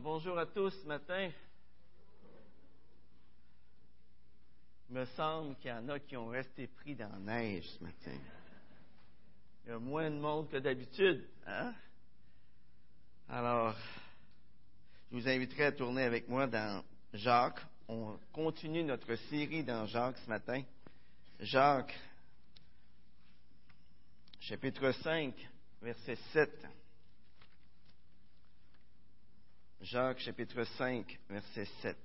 Bonjour à tous ce matin. Il me semble qu'il y en a qui ont resté pris dans la neige ce matin. Il y a moins de monde que d'habitude, hein? Alors, je vous inviterai à tourner avec moi dans Jacques. On continue notre série dans Jacques ce matin. Jacques, chapitre 5, verset 7. Jacques chapitre 5, verset 7.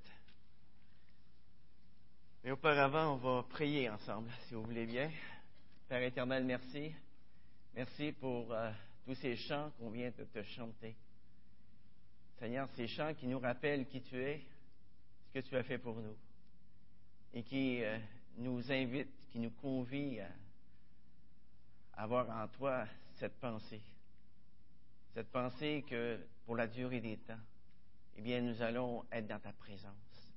Mais auparavant, on va prier ensemble, si vous voulez bien. Père éternel, merci. Merci pour euh, tous ces chants qu'on vient de te chanter. Seigneur, ces chants qui nous rappellent qui tu es, ce que tu as fait pour nous, et qui euh, nous invitent, qui nous convient à avoir en toi cette pensée. Cette pensée que pour la durée des temps, eh bien, nous allons être dans ta présence.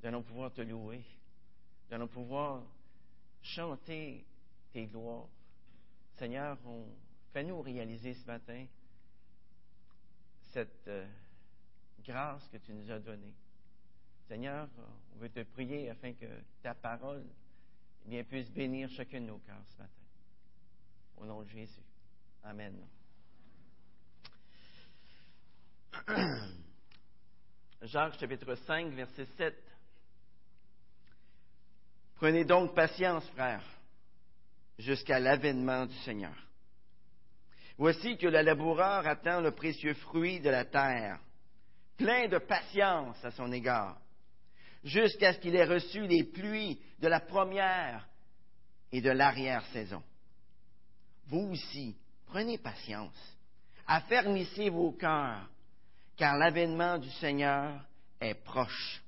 Nous allons pouvoir te louer. Nous allons pouvoir chanter tes gloires. Seigneur, fais-nous réaliser ce matin cette euh, grâce que tu nous as donnée. Seigneur, on veut te prier afin que ta parole eh bien, puisse bénir chacun de nos cœurs ce matin. Au nom de Jésus. Amen. Jacques chapitre 5, verset 7. Prenez donc patience, frères, jusqu'à l'avènement du Seigneur. Voici que le laboureur attend le précieux fruit de la terre, plein de patience à son égard, jusqu'à ce qu'il ait reçu les pluies de la première et de l'arrière-saison. Vous aussi, prenez patience, affermissez vos cœurs, car l'avènement du Seigneur est proche.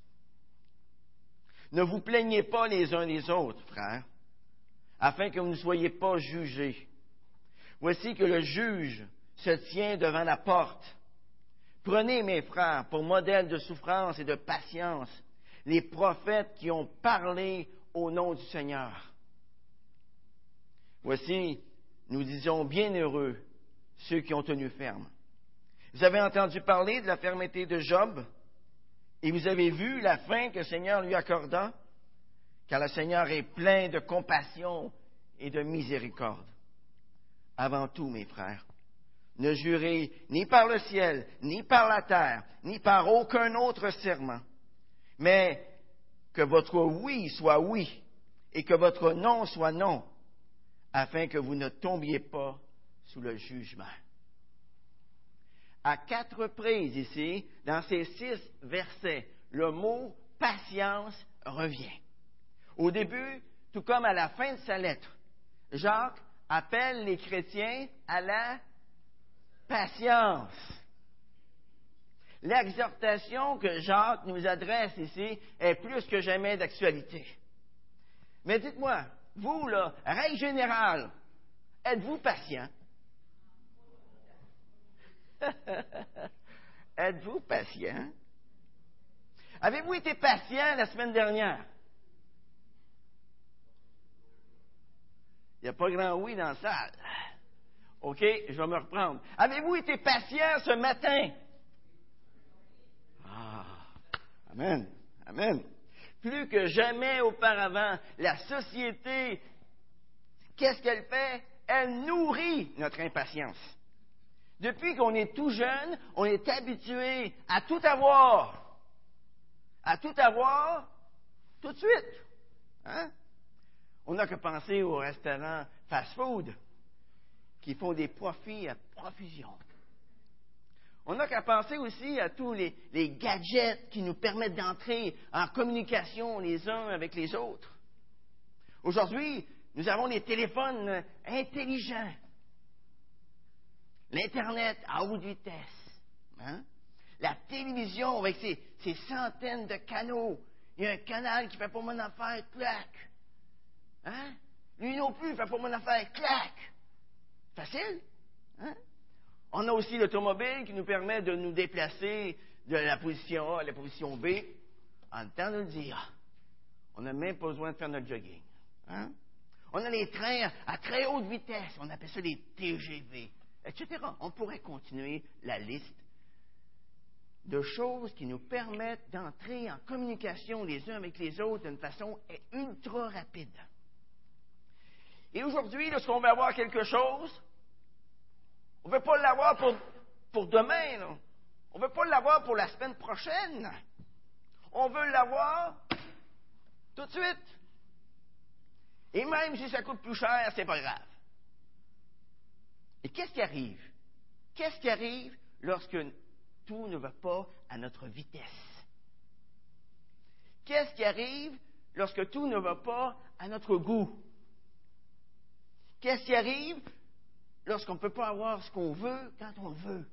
Ne vous plaignez pas les uns les autres, frères, afin que vous ne soyez pas jugés. Voici que le juge se tient devant la porte. Prenez, mes frères, pour modèle de souffrance et de patience, les prophètes qui ont parlé au nom du Seigneur. Voici, nous disons bienheureux ceux qui ont tenu ferme. Vous avez entendu parler de la fermeté de Job? Et vous avez vu la fin que le Seigneur lui accorda, car le Seigneur est plein de compassion et de miséricorde. Avant tout, mes frères, ne jurez ni par le ciel, ni par la terre, ni par aucun autre serment, mais que votre oui soit oui et que votre non soit non, afin que vous ne tombiez pas sous le jugement à quatre reprises ici, dans ces six versets, le mot patience revient. Au début, tout comme à la fin de sa lettre, Jacques appelle les chrétiens à la patience. L'exhortation que Jacques nous adresse ici est plus que jamais d'actualité. Mais dites-moi, vous, là, règle générale, êtes-vous patient? Êtes-vous patient? Avez-vous été patient la semaine dernière? Il n'y a pas grand oui dans la salle. OK, je vais me reprendre. Avez-vous été patient ce matin? Ah, Amen. Amen. Plus que jamais auparavant, la société, qu'est-ce qu'elle fait? Elle nourrit notre impatience. Depuis qu'on est tout jeune, on est habitué à tout avoir. À tout avoir tout de suite. Hein? On n'a que penser aux restaurants fast-food qui font des profits à profusion. On n'a qu'à penser aussi à tous les, les, gadgets qui nous permettent d'entrer en communication les uns avec les autres. Aujourd'hui, nous avons des téléphones intelligents l'Internet à haute vitesse, hein? la télévision avec ses, centaines de canaux. Il y a un canal qui fait pour mon affaire, clac. Hein? Lui non plus, il fait pour mon affaire, clac. Facile. Hein? On a aussi l'automobile qui nous permet de nous déplacer de la position A à la position B en temps de dire. On n'a même pas besoin de faire notre jogging. Hein? On a les trains à très haute vitesse. On appelle ça des TGV etc. On pourrait continuer la liste de choses qui nous permettent d'entrer en communication les uns avec les autres d'une façon ultra rapide. Et aujourd'hui, lorsqu'on veut avoir quelque chose, on ne veut pas l'avoir pour, demain. On ne veut pas l'avoir pour la semaine prochaine. On veut l'avoir tout de suite. Et même si ça coûte plus cher, c'est pas grave. Et qu'est-ce qui arrive? Qu'est-ce qui arrive lorsque tout ne va pas à notre vitesse? Qu'est-ce qui arrive lorsque tout ne va pas à notre goût? Qu'est-ce qui arrive lorsqu'on ne peut pas avoir ce qu'on veut quand on veut?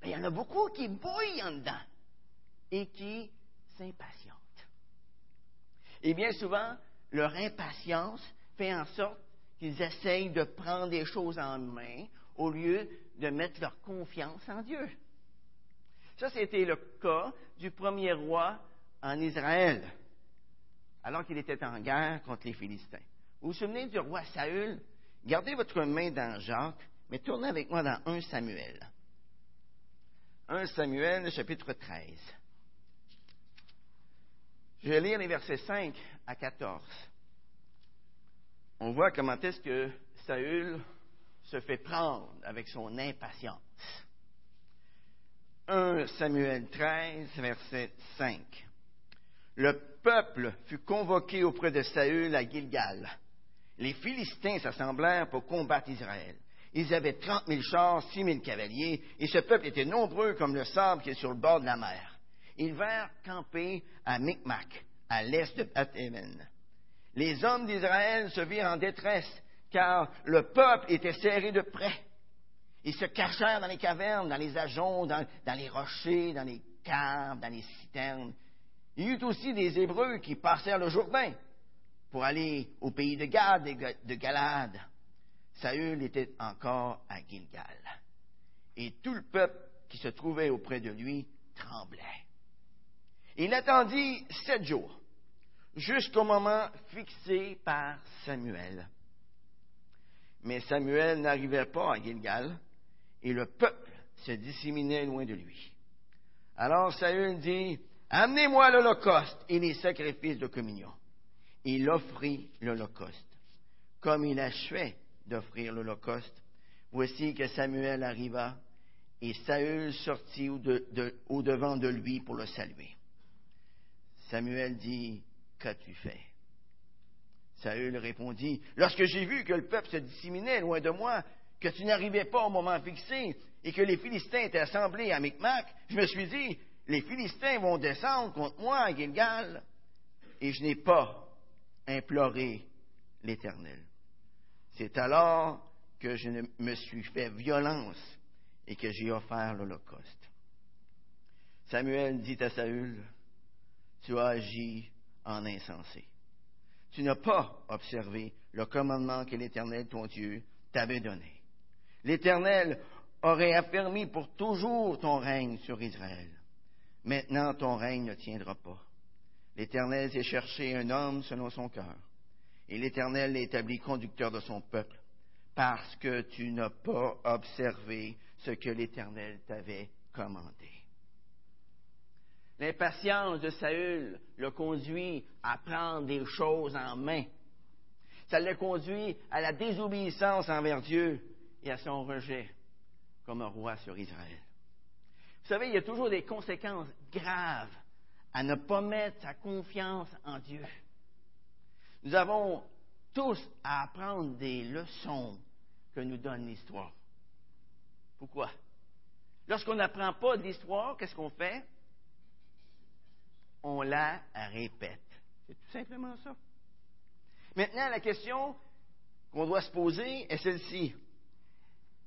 Ben, il y en a beaucoup qui bouillent en dedans et qui s'impatientent. Et bien souvent, leur impatience fait en sorte qu'ils essayent de prendre des choses en main au lieu de mettre leur confiance en Dieu. Ça, c'était le cas du premier roi en Israël, alors qu'il était en guerre contre les Philistins. Vous vous souvenez du roi Saül? Gardez votre main dans Jacques, mais tournez avec moi dans 1 Samuel. 1 Samuel, chapitre 13. Je vais lire les versets 5 à 14. On voit comment est-ce que Saül se fait prendre avec son impatience. 1 Samuel 13, verset 5. Le peuple fut convoqué auprès de Saül à Gilgal. Les Philistins s'assemblèrent pour combattre Israël. Ils avaient trente mille chars, six mille cavaliers, et ce peuple était nombreux comme le sable qui est sur le bord de la mer ils vinrent camper à Micmac, à l'est de beth Les hommes d'Israël se virent en détresse, car le peuple était serré de près. Ils se cachèrent dans les cavernes, dans les ajoncs, dans, les rochers, dans les caves, dans les citernes. Il y eut aussi des Hébreux qui passèrent le Jourdain pour aller au pays de Gad et de Galade. Saül était encore à Gilgal. Et tout le peuple qui se trouvait auprès de lui tremblait. Il attendit sept jours, jusqu'au moment fixé par Samuel. Mais Samuel n'arrivait pas à Gilgal, et le peuple se disséminait loin de lui. Alors Saül dit, Amenez-moi l'Holocauste et les sacrifices de communion. Il offrit l'Holocauste. Comme il achevait d'offrir l'Holocauste, voici que Samuel arriva, et Saül sortit au devant de lui pour le saluer. Samuel dit, Qu'as-tu fait? Saül répondit, Lorsque j'ai vu que le peuple se disséminait loin de moi, que tu n'arrivais pas au moment fixé et que les Philistins étaient assemblés à Micmac, je me suis dit, les Philistins vont descendre contre moi à Gilgal. Et je n'ai pas imploré l'Éternel. C'est alors que je me suis fait violence et que j'ai offert l'Holocauste. Samuel dit à Saül, tu as agi en insensé. Tu n'as pas observé le commandement que l'Éternel, ton Dieu, t'avait donné. L'Éternel aurait affermi pour toujours ton règne sur Israël. Maintenant, ton règne ne tiendra pas. L'Éternel s'est cherché un homme selon son cœur, et l'Éternel l'a établi conducteur de son peuple, parce que tu n'as pas observé ce que l'Éternel t'avait commandé. L'impatience de Saül l'a conduit à prendre des choses en main. Ça l'a conduit à la désobéissance envers Dieu et à son rejet comme un roi sur Israël. Vous savez, il y a toujours des conséquences graves à ne pas mettre sa confiance en Dieu. Nous avons tous à apprendre des leçons que nous donne l'histoire. Pourquoi? Lorsqu'on n'apprend pas d'histoire, qu'est-ce qu'on fait? On la répète. C'est tout simplement ça. Maintenant, la question qu'on doit se poser est celle-ci.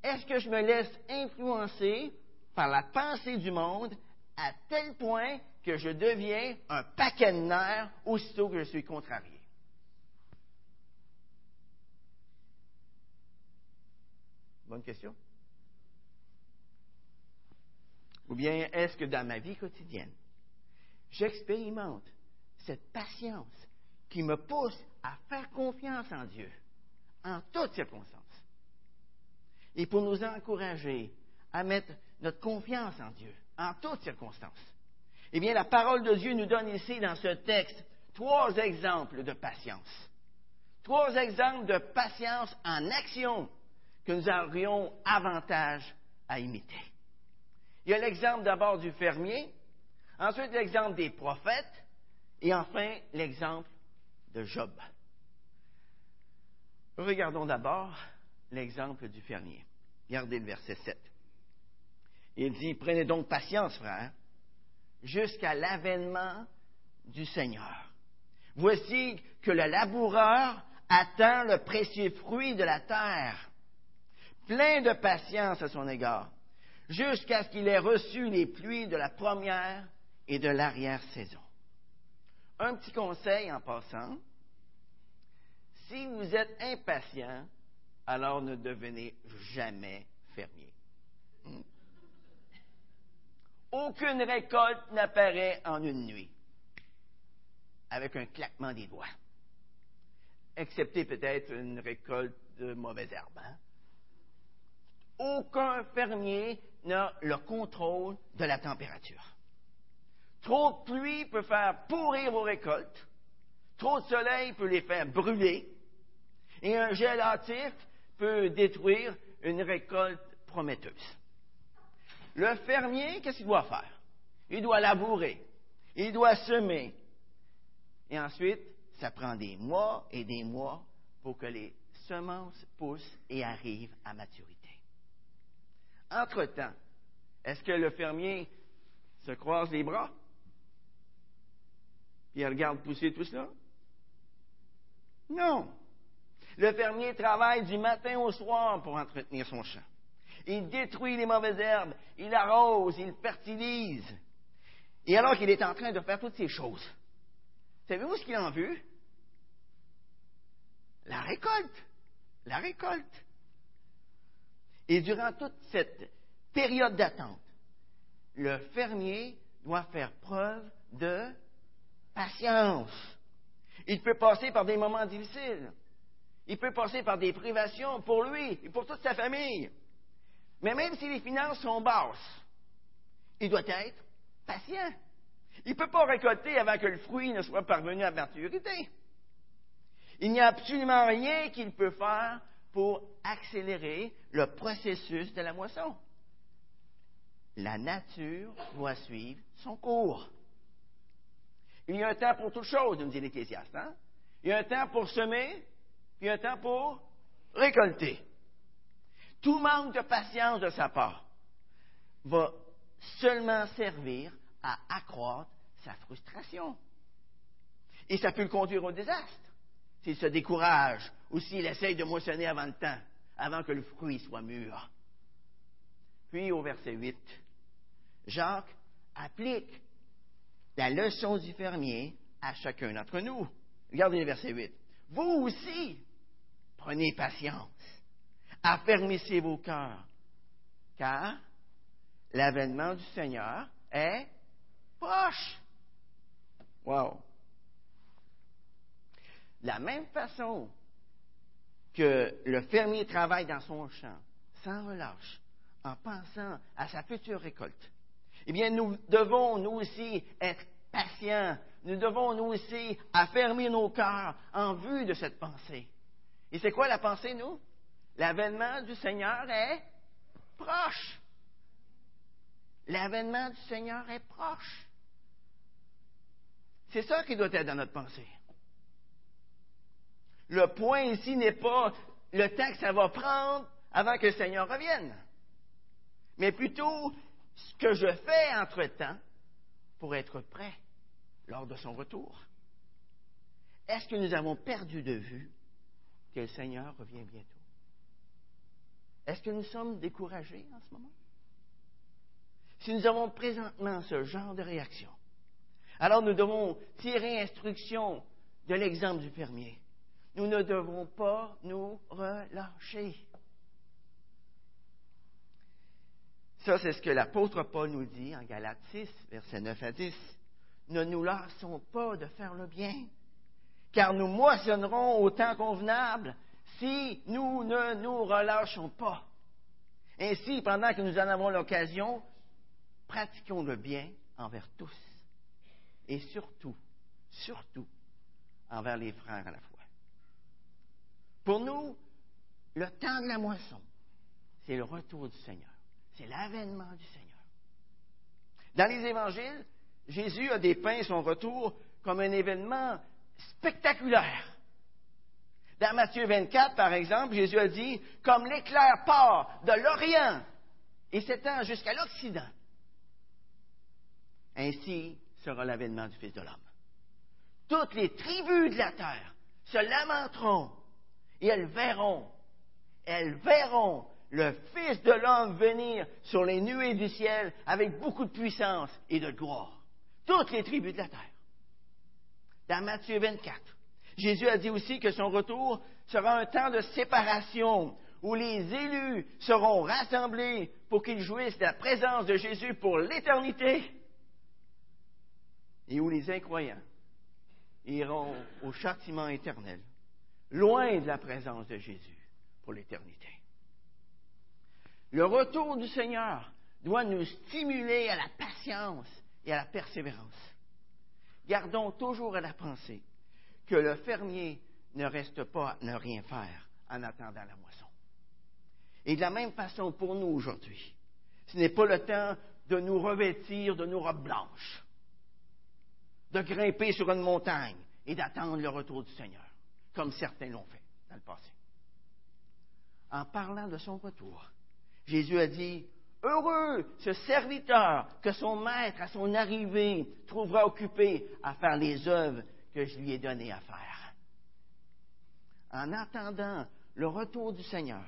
Est-ce que je me laisse influencer par la pensée du monde à tel point que je deviens un paquet de nerfs aussitôt que je suis contrarié? Bonne question. Ou bien est-ce que dans ma vie quotidienne, j'expérimente cette patience qui me pousse à faire confiance en Dieu en toutes circonstances. Et pour nous encourager à mettre notre confiance en Dieu, en toutes circonstances. Eh bien, la parole de Dieu nous donne ici, dans ce texte, trois exemples de patience. Trois exemples de patience en action que nous aurions avantage à imiter. Il y a l'exemple d'abord du fermier, ensuite l'exemple des prophètes, et enfin l'exemple de Job. Regardons d'abord l'exemple du fermier. Regardez le verset 7. Il dit, prenez donc patience, frère, jusqu'à l'avènement du Seigneur. Voici que le laboureur attend le précieux fruit de la terre, plein de patience à son égard, jusqu'à ce qu'il ait reçu les pluies de la première et de l'arrière-saison. Un petit conseil en passant, si vous êtes impatient, alors ne devenez jamais fermier. Hmm. Aucune récolte n'apparaît en une nuit, avec un claquement des doigts, excepté peut-être une récolte de mauvaises herbes. Hein. Aucun fermier n'a le contrôle de la température. Trop de pluie peut faire pourrir vos récoltes, trop de soleil peut les faire brûler, et un gel hâtif peut détruire une récolte prometteuse. Le fermier, qu'est-ce qu'il doit faire? Il doit labourer, il doit semer. Et ensuite, ça prend des mois et des mois pour que les semences poussent et arrivent à maturité. Entre-temps, est-ce que le fermier se croise les bras? Puis il regarde pousser tout cela? Non. Le fermier travaille du matin au soir pour entretenir son champ. Il détruit les mauvaises herbes, il arrose, il fertilise. Et alors qu'il est en train de faire toutes ces choses, savez-vous ce qu'il en vue? La récolte. La récolte. Et durant toute cette période d'attente, le fermier doit faire preuve de patience. Il peut passer par des moments difficiles. Il peut passer par des privations pour lui et pour toute sa famille. Mais même si les finances sont basses, il doit être patient. Il ne peut pas récolter avant que le fruit ne soit parvenu à maturité. Il n'y a absolument rien qu'il peut faire pour accélérer le processus de la moisson. La nature doit suivre son cours. Il y a un temps pour toute chose, nous dit l'Ecclésiaste. Hein? Il y a un temps pour semer, puis un temps pour récolter. Tout manque de patience de sa part va seulement servir à accroître sa frustration. Et ça peut le conduire au désastre s'il se décourage ou s'il essaye de moissonner avant le temps, avant que le fruit soit mûr. Puis au verset 8, Jacques applique la leçon du fermier à chacun d'entre nous. Regardez le verset 8. Vous aussi, Prenez patience. Affermissez vos cœurs, car l'avènement du Seigneur est proche. Wow. La même façon que le fermier travaille dans son champ sans relâche, en pensant à sa future récolte, eh bien, nous devons, nous aussi, être patients. Nous devons, nous aussi, affermir nos cœurs en vue de cette pensée. Et c'est quoi la pensée, nous? L'avènement du Seigneur est proche. L'avènement du Seigneur est proche. C'est ça qui doit être dans notre pensée. Le point ici n'est pas le temps que ça va prendre avant que le Seigneur revienne, mais plutôt ce que je fais entre-temps pour être prêt lors de son retour. Est-ce que nous avons perdu de vue que le Seigneur revient bientôt? Est-ce que nous sommes découragés en ce moment? Si nous avons présentement ce genre de réaction, alors nous devons tirer instruction de l'exemple du fermier. Nous ne devons pas nous relâcher. Ça, c'est ce que l'apôtre Paul nous dit en Galates 6, versets 9 à 10. Ne nous lassons pas de faire le bien, car nous moissonnerons au temps convenable si nous ne nous relâchons pas. Ainsi, pendant que nous en avons l'occasion, pratiquons le bien envers tous. Et surtout, surtout, envers les frères à la fois. Pour nous, le temps de la moisson, c'est le retour du Seigneur. C'est l'avènement du Seigneur. Dans les évangiles, Jésus a dépeint son retour comme un événement spectaculaire. Dans Matthieu 24, par exemple, Jésus a dit, comme l'éclair part de l'Orient et s'étend jusqu'à l'Occident, ainsi sera l'avènement du Fils de l'homme. Toutes les tribus de la terre se lamenteront et elles verront, elles verront le Fils de l'homme venir sur les nuées du ciel avec beaucoup de puissance et de gloire. Toutes les tribus de la terre. Dans Matthieu 24, Jésus a dit aussi que son retour sera un temps de séparation où les élus seront rassemblés pour qu'ils jouissent de la présence de Jésus pour l'éternité et où les incroyants iront au châtiment éternel, loin de la présence de Jésus pour l'éternité. Le retour du Seigneur doit nous stimuler à la patience et à la persévérance. Gardons toujours à la pensée que le fermier ne reste pas à ne rien faire en attendant la moisson. Et de la même façon pour nous aujourd'hui, ce n'est pas le temps de nous revêtir de nos robes blanches, de grimper sur une montagne et d'attendre le retour du Seigneur, comme certains l'ont fait dans le passé. En parlant de son retour, Jésus a dit, Heureux ce serviteur que son maître, à son arrivée, trouvera occupé à faire les œuvres que je lui ai donné à faire. En attendant le retour du Seigneur,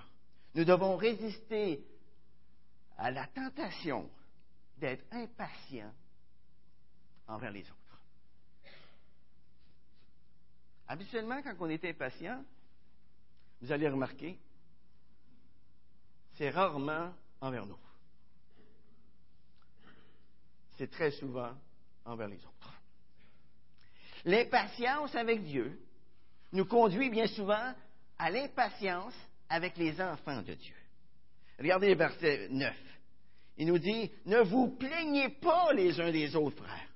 nous devons résister à la tentation d'être impatients envers les autres. Habituellement, quand on est impatient, vous allez remarquer, c'est rarement envers nous. C'est très souvent envers les autres. L'impatience avec Dieu nous conduit bien souvent à l'impatience avec les enfants de Dieu. Regardez le verset 9. Il nous dit, ne vous plaignez pas les uns des autres, frères,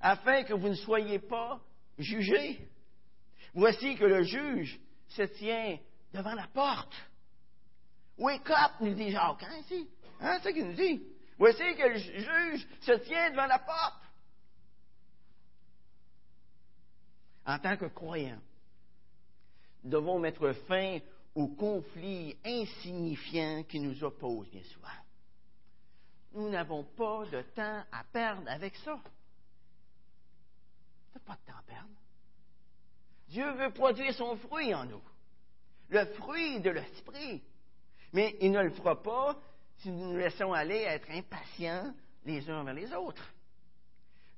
afin que vous ne soyez pas jugés. Voici que le juge se tient devant la porte. Wake up, nous dit Jacques. Hein, hein c'est ce qu'il nous dit. Voici que le juge se tient devant la porte. En tant que croyants, nous devons mettre fin aux conflits insignifiants qui nous opposent bien souvent. Nous n'avons pas de temps à perdre avec ça. Tu pas de temps à perdre. Dieu veut produire son fruit en nous, le fruit de l'esprit. Mais il ne le fera pas si nous nous laissons aller à être impatients les uns envers les autres.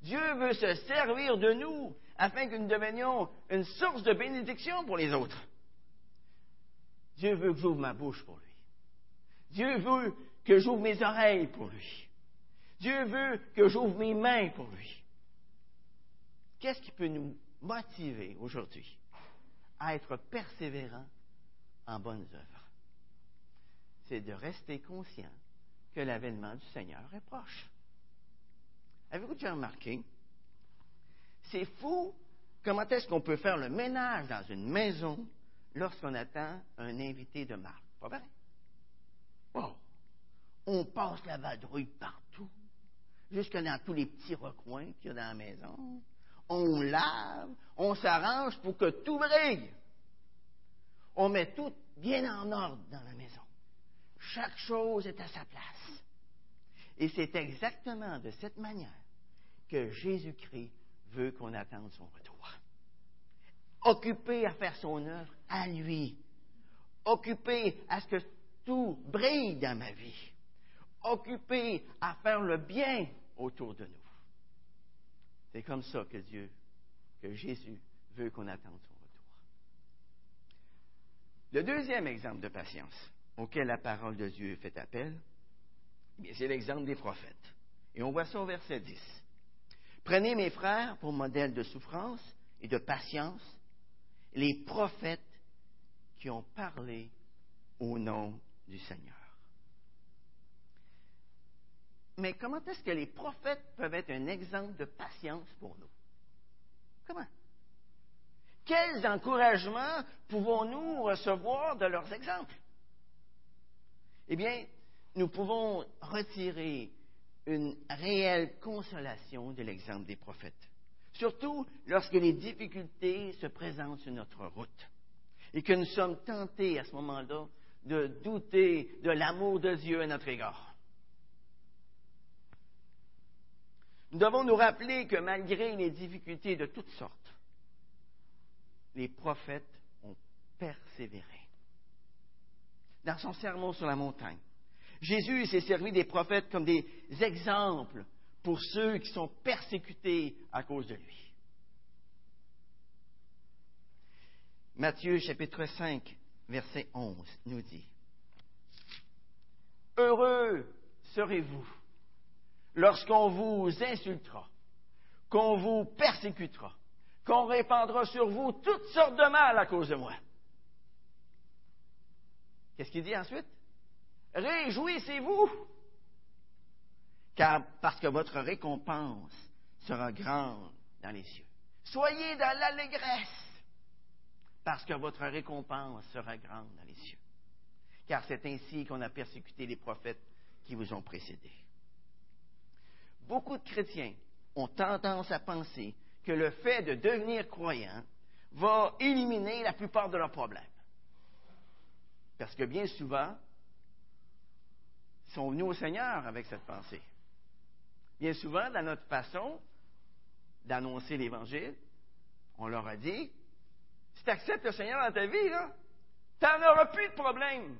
Dieu veut se servir de nous afin que nous devenions une source de bénédiction pour les autres. Dieu veut que j'ouvre ma bouche pour lui. Dieu veut que j'ouvre mes oreilles pour lui. Dieu veut que j'ouvre mes mains pour lui. Qu'est-ce qui peut nous motiver aujourd'hui à être persévérants en bonnes œuvres? C'est de rester conscient que l'avènement du Seigneur est proche. Avez-vous déjà remarqué? C'est fou comment est-ce qu'on peut faire le ménage dans une maison lorsqu'on attend un invité de marque. Pas vrai? On passe la vadrouille partout, jusque dans tous les petits recoins qu'il y a dans la maison. On lave, on s'arrange pour que tout brille. On met tout bien en ordre dans la maison. Chaque chose est à sa place. Et c'est exactement de cette manière que Jésus-Christ veut qu'on attende son retour occupé à faire son œuvre à lui, occupé à ce que tout brille dans ma vie, occupé à faire le bien autour de nous. C'est comme ça que Dieu, que Jésus veut qu'on attende son retour. Le deuxième exemple de patience auquel la parole de Dieu fait appel, c'est l'exemple des prophètes. Et on voit ça au verset 10. Prenez mes frères pour modèle de souffrance et de patience les prophètes qui ont parlé au nom du Seigneur. mais comment est-ce que les prophètes peuvent être un exemple de patience pour nous? Comment? Quels encouragements pouvons-nous recevoir de leurs exemples? Eh bien, nous pouvons retirer une réelle consolation de l'exemple des prophètes, surtout lorsque les difficultés se présentent sur notre route et que nous sommes tentés à ce moment-là de douter de l'amour de Dieu à notre égard. Nous devons nous rappeler que malgré les difficultés de toutes sortes, les prophètes ont persévéré. Dans son sermon sur la montagne, Jésus s'est servi des prophètes comme des exemples pour ceux qui sont persécutés à cause de lui. Matthieu chapitre 5, verset 11 nous dit, Heureux serez-vous lorsqu'on vous insultera, qu'on vous persécutera, qu'on répandra sur vous toutes sortes de mal à cause de moi. Qu'est-ce qu'il dit ensuite? Réjouissez-vous, car parce que votre récompense sera grande dans les cieux. Soyez dans l'allégresse, parce que votre récompense sera grande dans les cieux. Car c'est ainsi qu'on a persécuté les prophètes qui vous ont précédés. Beaucoup de chrétiens ont tendance à penser que le fait de devenir croyant va éliminer la plupart de leurs problèmes. Parce que bien souvent, ils sont venus au Seigneur avec cette pensée. Bien souvent, dans notre façon d'annoncer l'Évangile, on leur a dit, si tu acceptes le Seigneur dans ta vie, tu n'en auras plus de problème.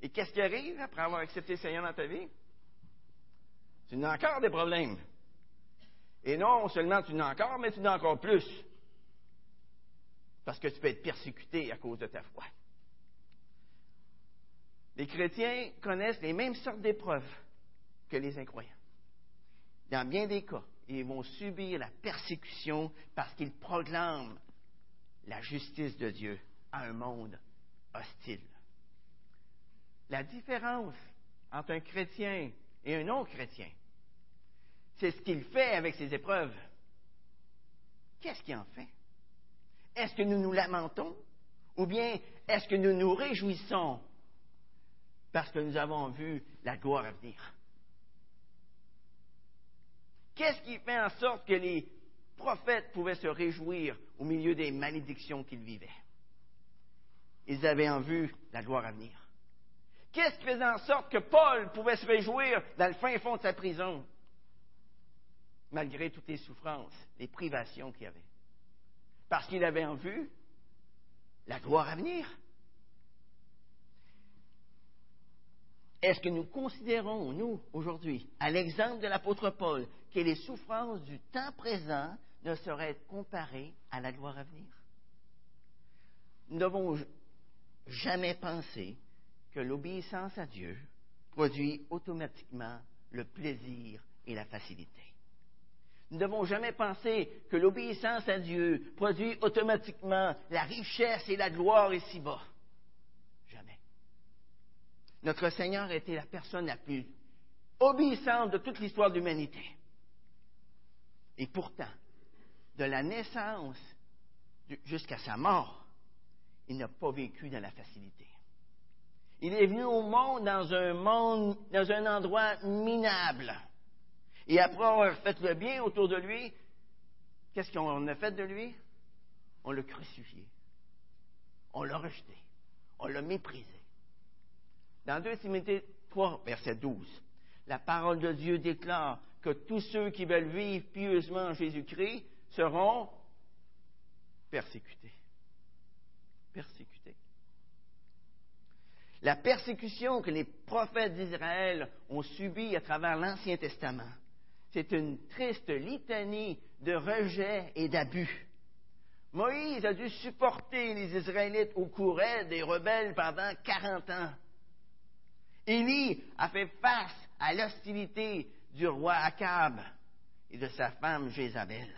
Et qu'est-ce qui arrive après avoir accepté le Seigneur dans ta vie? Tu n'as encore des problèmes. Et non seulement tu n'as encore, mais tu n'as encore plus. Parce que tu peux être persécuté à cause de ta foi. Les chrétiens connaissent les mêmes sortes d'épreuves que les incroyants. Dans bien des cas, ils vont subir la persécution parce qu'ils proclament la justice de Dieu à un monde hostile. La différence entre un chrétien et un non-chrétien, c'est ce qu'il fait avec ses épreuves. Qu'est-ce qu'il en fait? Est-ce que nous nous lamentons ou bien est-ce que nous nous réjouissons parce que nous avons vu la gloire à venir? Qu'est-ce qui fait en sorte que les prophètes pouvaient se réjouir au milieu des malédictions qu'ils vivaient? Ils avaient en vue la gloire à venir. Qu'est-ce qui faisait en sorte que Paul pouvait se réjouir dans le fin fond de sa prison? malgré toutes les souffrances, les privations qu'il y avait? Parce qu'il avait en vue la gloire à venir. Est-ce que nous considérons, nous, aujourd'hui, à l'exemple de l'apôtre Paul, que les souffrances du temps présent ne sauraient comparées à la gloire à venir? Nous ne devons jamais penser que l'obéissance à Dieu produit automatiquement le plaisir et la facilité. Nous ne devons jamais penser que l'obéissance à Dieu produit automatiquement la richesse et la gloire ici-bas. Notre Seigneur était la personne la plus obéissante de toute l'histoire de l'humanité. Et pourtant, de la naissance jusqu'à sa mort, il n'a pas vécu dans la facilité. Il est venu au monde dans un monde, dans un endroit minable. Et après avoir fait le bien autour de lui, qu'est-ce qu'on a fait de lui? On l'a crucifié. On l'a rejeté. On l'a méprisé. Dans 2 Timothée 3, verset 12, la parole de Dieu déclare que tous ceux qui veulent vivre pieusement en Jésus-Christ seront persécutés. Persécutés. La persécution que les prophètes d'Israël ont subie à travers l'Ancien Testament c'est une triste litanie de rejet et d'abus. Moïse a dû supporter les Israélites au courant des rebelles pendant 40 ans. Élie a fait face à l'hostilité du roi Akab et de sa femme Jézabel.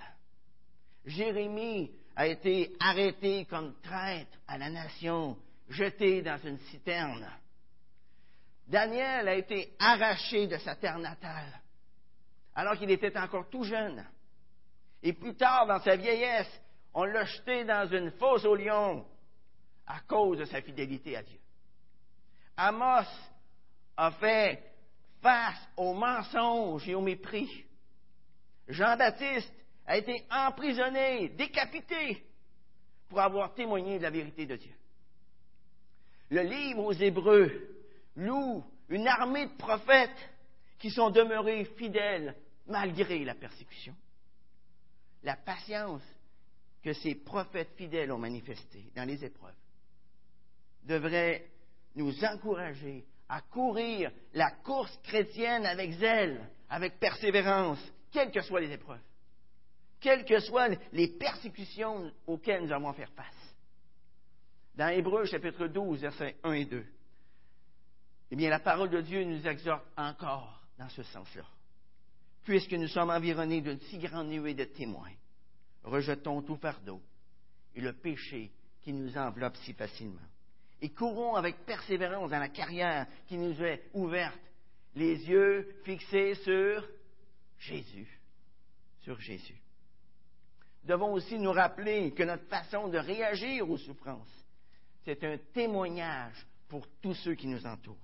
Jérémie a été arrêté comme traître à la nation, jeté dans une citerne. Daniel a été arraché de sa terre natale, alors qu'il était encore tout jeune. Et plus tard, dans sa vieillesse, on l'a jeté dans une fosse au lion à cause de sa fidélité à Dieu. Amos a fait face au mensonge et au mépris. Jean-Baptiste a été emprisonné, décapité, pour avoir témoigné de la vérité de Dieu. Le livre aux Hébreux loue une armée de prophètes qui sont demeurés fidèles malgré la persécution. La patience que ces prophètes fidèles ont manifestée dans les épreuves devrait nous encourager à courir la course chrétienne avec zèle, avec persévérance, quelles que soient les épreuves, quelles que soient les persécutions auxquelles nous avons à faire face. Dans Hébreu chapitre 12, versets 1 et 2, eh bien, la parole de Dieu nous exhorte encore dans ce sens-là. Puisque nous sommes environnés d'une si grande nuée de témoins, rejetons tout fardeau et le péché qui nous enveloppe si facilement. Et courons avec persévérance dans la carrière qui nous est ouverte, les yeux fixés sur Jésus. Sur Jésus. Devons aussi nous rappeler que notre façon de réagir aux souffrances, c'est un témoignage pour tous ceux qui nous entourent.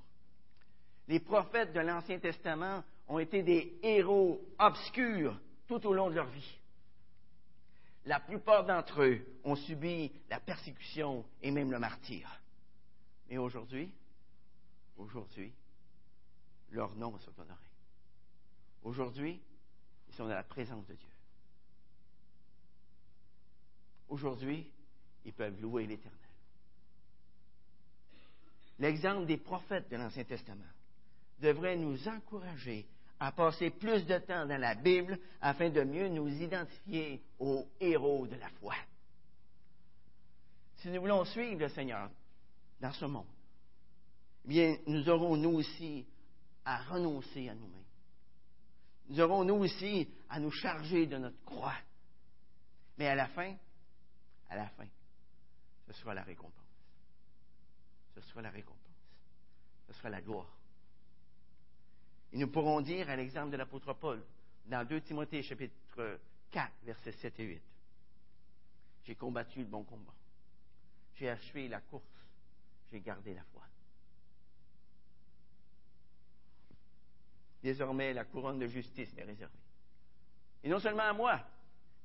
Les prophètes de l'Ancien Testament ont été des héros obscurs tout au long de leur vie. La plupart d'entre eux ont subi la persécution et même le martyr. Mais aujourd'hui, aujourd'hui, leurs noms sont honorés. Aujourd'hui, ils sont dans la présence de Dieu. Aujourd'hui, ils peuvent louer l'Éternel. L'exemple des prophètes de l'Ancien Testament devrait nous encourager à passer plus de temps dans la Bible afin de mieux nous identifier aux héros de la foi. Si nous voulons suivre le Seigneur dans ce monde, eh bien, nous aurons nous aussi à renoncer à nous-mêmes. Nous aurons nous aussi à nous charger de notre croix. Mais à la fin, à la fin, ce sera la récompense. Ce sera la récompense. Ce sera la gloire. Et nous pourrons dire, à l'exemple de l'apôtre Paul, dans 2 Timothée chapitre 4, versets 7 et 8, J'ai combattu le bon combat. J'ai achevé la course. J'ai gardé la foi. Désormais, la couronne de justice m'est réservée. Et non seulement à moi,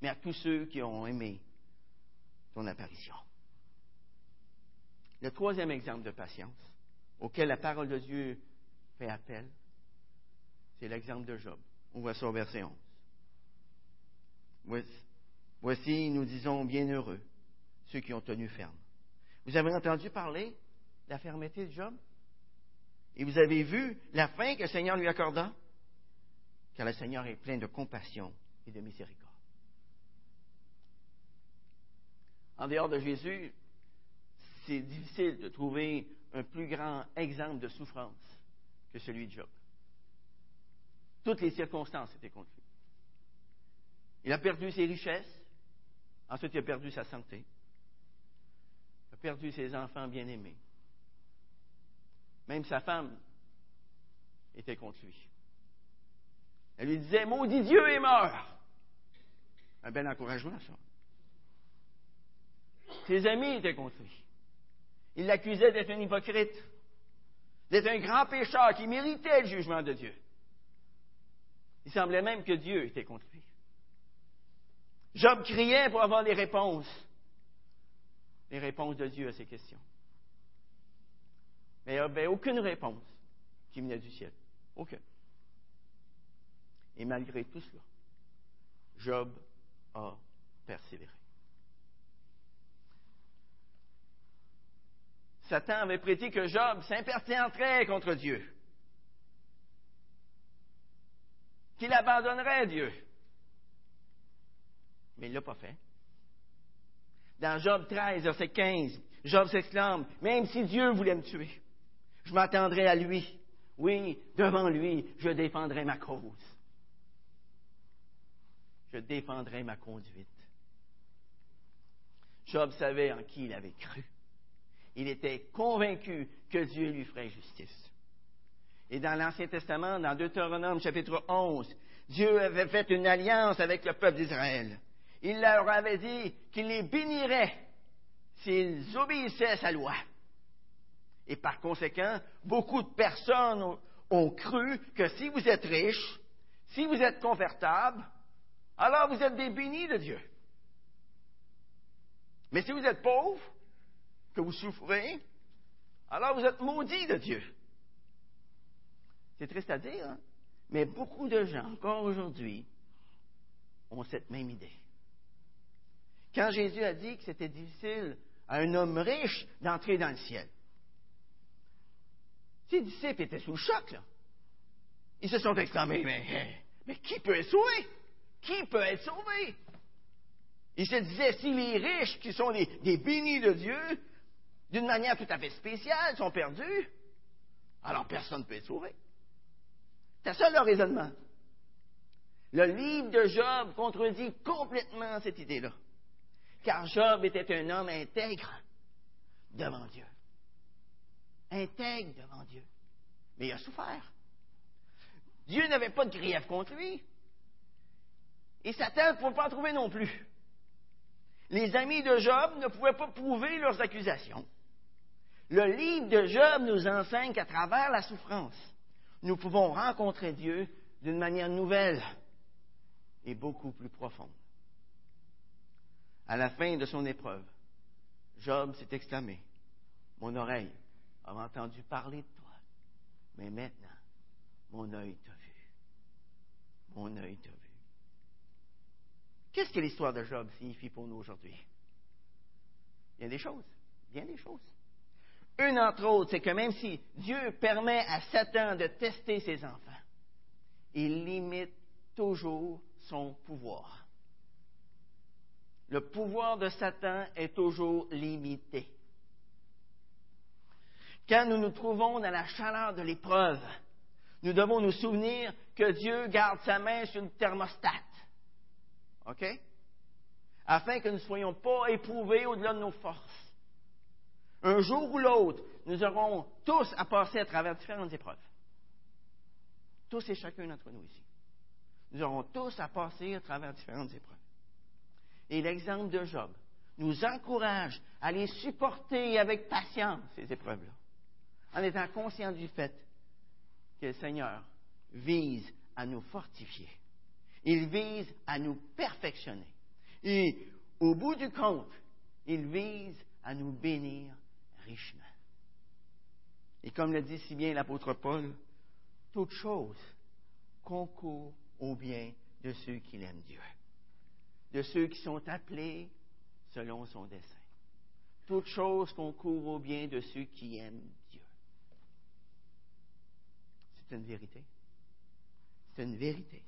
mais à tous ceux qui ont aimé ton apparition. Le troisième exemple de patience auquel la parole de Dieu fait appel, c'est l'exemple de Job. On voit ça au verset 11. Voici, nous disons bienheureux ceux qui ont tenu ferme. Vous avez entendu parler la fermeté de Job? Et vous avez vu la fin que le Seigneur lui accorda? Car le Seigneur est plein de compassion et de miséricorde. En dehors de Jésus, c'est difficile de trouver un plus grand exemple de souffrance que celui de Job. Toutes les circonstances étaient contre lui. Il a perdu ses richesses, ensuite il a perdu sa santé, il a perdu ses enfants bien-aimés. Même sa femme était contre lui. Elle lui disait, maudit Dieu et meurt. Un bel encouragement, ça. Ses amis étaient contre lui. Ils l'accusaient d'être un hypocrite, d'être un grand pécheur qui méritait le jugement de Dieu. Il semblait même que Dieu était contre lui. Job criait pour avoir des réponses. Les réponses de Dieu à ces questions. Mais il n'y avait aucune réponse qui venait du ciel. Aucune. Et malgré tout cela, Job a persévéré. Satan avait prêté que Job s'impertienterait contre Dieu. qu'il abandonnerait Dieu. Mais il ne l'a pas fait. Dans Job 13, verset 15, Job s'exclame, même si Dieu voulait me tuer, je m'attendrai à lui. Oui, devant lui, je défendrai ma cause. Je défendrai ma conduite. Job savait en qui il avait cru. Il était convaincu que Dieu lui ferait justice. Et dans l'Ancien Testament, dans Deutéronome chapitre 11, Dieu avait fait une alliance avec le peuple d'Israël. Il leur avait dit qu'il les bénirait s'ils obéissaient à sa loi. Et par conséquent, beaucoup de personnes ont cru que si vous êtes riche, si vous êtes confortable, alors vous êtes des bénis de Dieu. Mais si vous êtes pauvre, que vous souffrez, alors vous êtes maudits de Dieu. C'est triste à dire, hein? mais beaucoup de gens, encore aujourd'hui, ont cette même idée. Quand Jésus a dit que c'était difficile à un homme riche d'entrer dans le ciel, ses disciples étaient sous le choc. Là. Ils se sont exclamés, mais, mais qui peut être sauvé? Qui peut être sauvé? Ils se disaient, si les riches, qui sont des, bénis de Dieu, d'une manière tout à fait spéciale, sont perdus, alors personne ne peut être sauvé. C'est ça leur raisonnement. Le livre de Job contredit complètement cette idée-là. Car Job était un homme intègre devant Dieu intègre devant Dieu. Mais il a souffert. Dieu n'avait pas de grief contre lui. Et Satan ne pouvait pas en trouver non plus. Les amis de Job ne pouvaient pas prouver leurs accusations. Le livre de Job nous enseigne qu'à travers la souffrance, nous pouvons rencontrer Dieu d'une manière nouvelle et beaucoup plus profonde. À la fin de son épreuve, Job s'est exclamé, Mon oreille a entendu parler de toi. Mais maintenant, mon œil t'a vu. Mon œil t'a vu. Qu'est-ce que l'histoire de Job signifie pour nous aujourd'hui? Il y a des choses. Bien des choses. Une entre autres, c'est que même si Dieu permet à Satan de tester ses enfants, il limite toujours son pouvoir. Le pouvoir de Satan est toujours limité. Quand nous nous trouvons dans la chaleur de l'épreuve, nous devons nous souvenir que Dieu garde sa main sur le thermostat. OK? Afin que nous ne soyons pas éprouvés au-delà de nos forces. Un jour ou l'autre, nous aurons tous à passer à travers différentes épreuves. Tous et chacun d'entre nous ici. Nous aurons tous à passer à travers différentes épreuves. Et l'exemple de Job nous encourage à les supporter avec patience, ces épreuves-là en étant conscient du fait que le Seigneur vise à nous fortifier. Il vise à nous perfectionner. Et au bout du compte, il vise à nous bénir richement. Et comme le dit si bien l'apôtre Paul, toute chose concourt au bien de ceux qui l'aiment Dieu, de ceux qui sont appelés selon son dessein. Toute chose concourt au bien de ceux qui aiment c'est une vérité. C'est une vérité.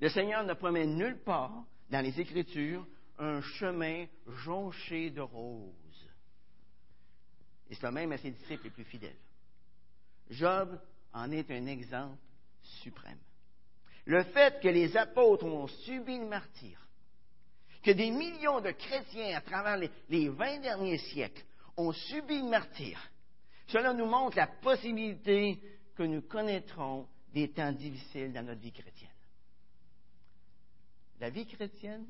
Le Seigneur ne promet nulle part dans les Écritures un chemin jonché de roses. Et c'est même à ses disciples les plus fidèles. Job en est un exemple suprême. Le fait que les apôtres ont subi le martyr, que des millions de chrétiens à travers les, les 20 derniers siècles ont subi le martyr, cela nous montre la possibilité que nous connaîtrons des temps difficiles dans notre vie chrétienne. La vie chrétienne,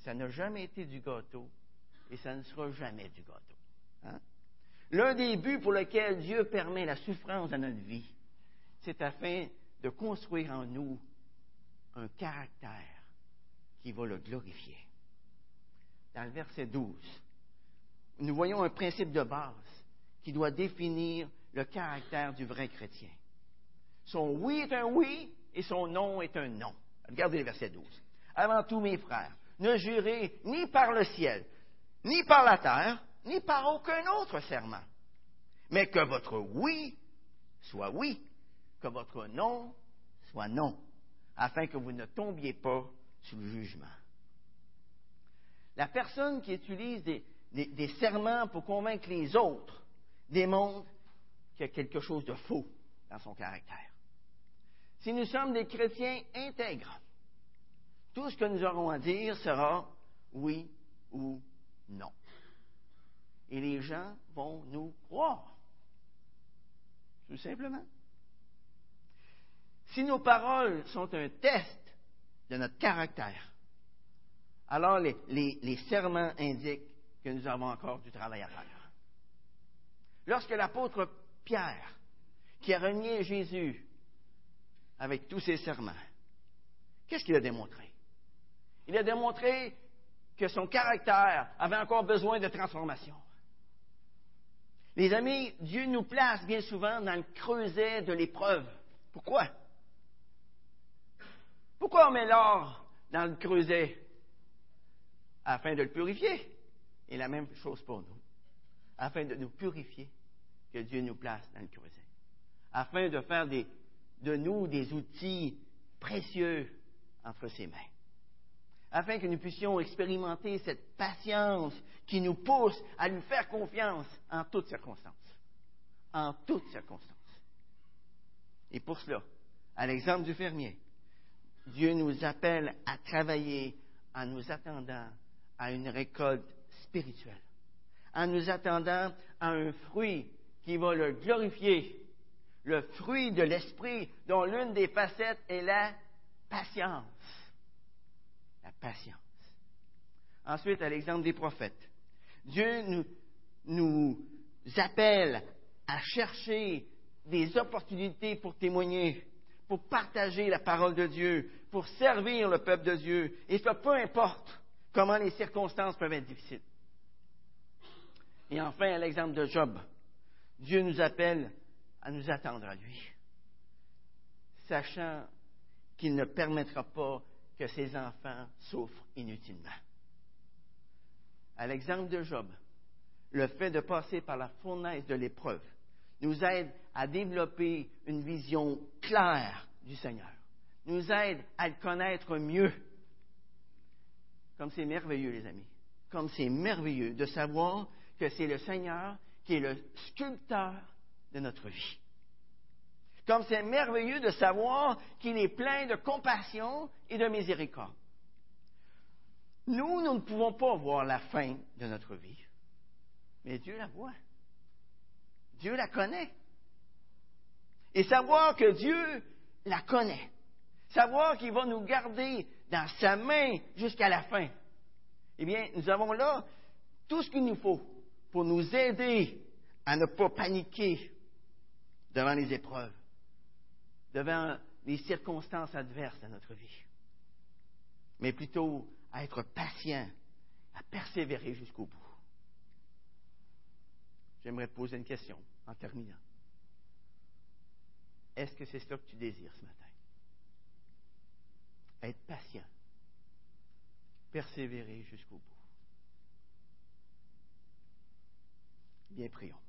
ça n'a jamais été du gâteau et ça ne sera jamais du gâteau. Hein? L'un des buts pour lesquels Dieu permet la souffrance dans notre vie, c'est afin de construire en nous un caractère qui va le glorifier. Dans le verset 12, nous voyons un principe de base qui doit définir le caractère du vrai chrétien. Son oui est un oui et son non est un non. Regardez le verset 12. Avant tout, mes frères, ne jurez ni par le ciel, ni par la terre, ni par aucun autre serment, mais que votre oui soit oui, que votre non soit non, afin que vous ne tombiez pas sous le jugement. La personne qui utilise des, des serments pour convaincre les autres démontre qu'il y a quelque chose de faux dans son caractère. Si nous sommes des chrétiens intègres, tout ce que nous aurons à dire sera oui ou non. Et les gens vont nous croire. tout simplement. Si nos paroles sont un test de notre caractère, alors les, serments indiquent que nous avons encore du travail à faire. Lorsque l'apôtre Pierre, qui a renié Jésus avec tous ses serments, qu'est-ce qu'il a démontré? Il a démontré que son caractère avait encore besoin de transformation. Les amis, Dieu nous place bien souvent dans le creuset de l'épreuve. Pourquoi? Pourquoi on met l'or dans le creuset? Afin de le purifier. Et la même chose pour nous. Afin de nous purifier, que Dieu nous place dans le creuset. Afin de faire de nous des outils précieux entre ses mains afin que nous puissions expérimenter cette patience qui nous pousse à lui faire confiance en toutes circonstances. En toutes circonstances. Et pour cela, à l'exemple du fermier, Dieu nous appelle à travailler en nous attendant à une récolte spirituelle, en nous attendant à un fruit qui va le glorifier, le fruit de l'esprit dont l'une des facettes est la patience la patience. Ensuite, à l'exemple des prophètes, Dieu nous, nous appelle à chercher des opportunités pour témoigner, pour partager la parole de Dieu, pour servir le peuple de Dieu. Et ça, peu importe comment les circonstances peuvent être difficiles. Et enfin, à l'exemple de Job, Dieu nous appelle à nous attendre à lui, sachant qu'il ne permettra pas que ses enfants souffrent inutilement. À l'exemple de Job, le fait de passer par la fournaise de l'épreuve nous aide à développer une vision claire du Seigneur, nous aide à le connaître mieux. Comme c'est merveilleux, les amis, comme c'est merveilleux de savoir que c'est le Seigneur qui est le sculpteur de notre vie. Comme c'est merveilleux de savoir qu'il est plein de compassion et de miséricorde. Nous, nous ne pouvons pas voir la fin de notre vie, mais Dieu la voit. Dieu la connaît. Et savoir que Dieu la connaît, savoir qu'il va nous garder dans sa main jusqu'à la fin, eh bien, nous avons là tout ce qu'il nous faut pour nous aider à ne pas paniquer devant les épreuves, devant les circonstances adverses de notre vie, mais plutôt à être patient, à persévérer jusqu'au bout. J'aimerais te poser une question en terminant. Est-ce que c'est ça que tu désires ce matin? Être patient, persévérer jusqu'au bout. Bien, prions.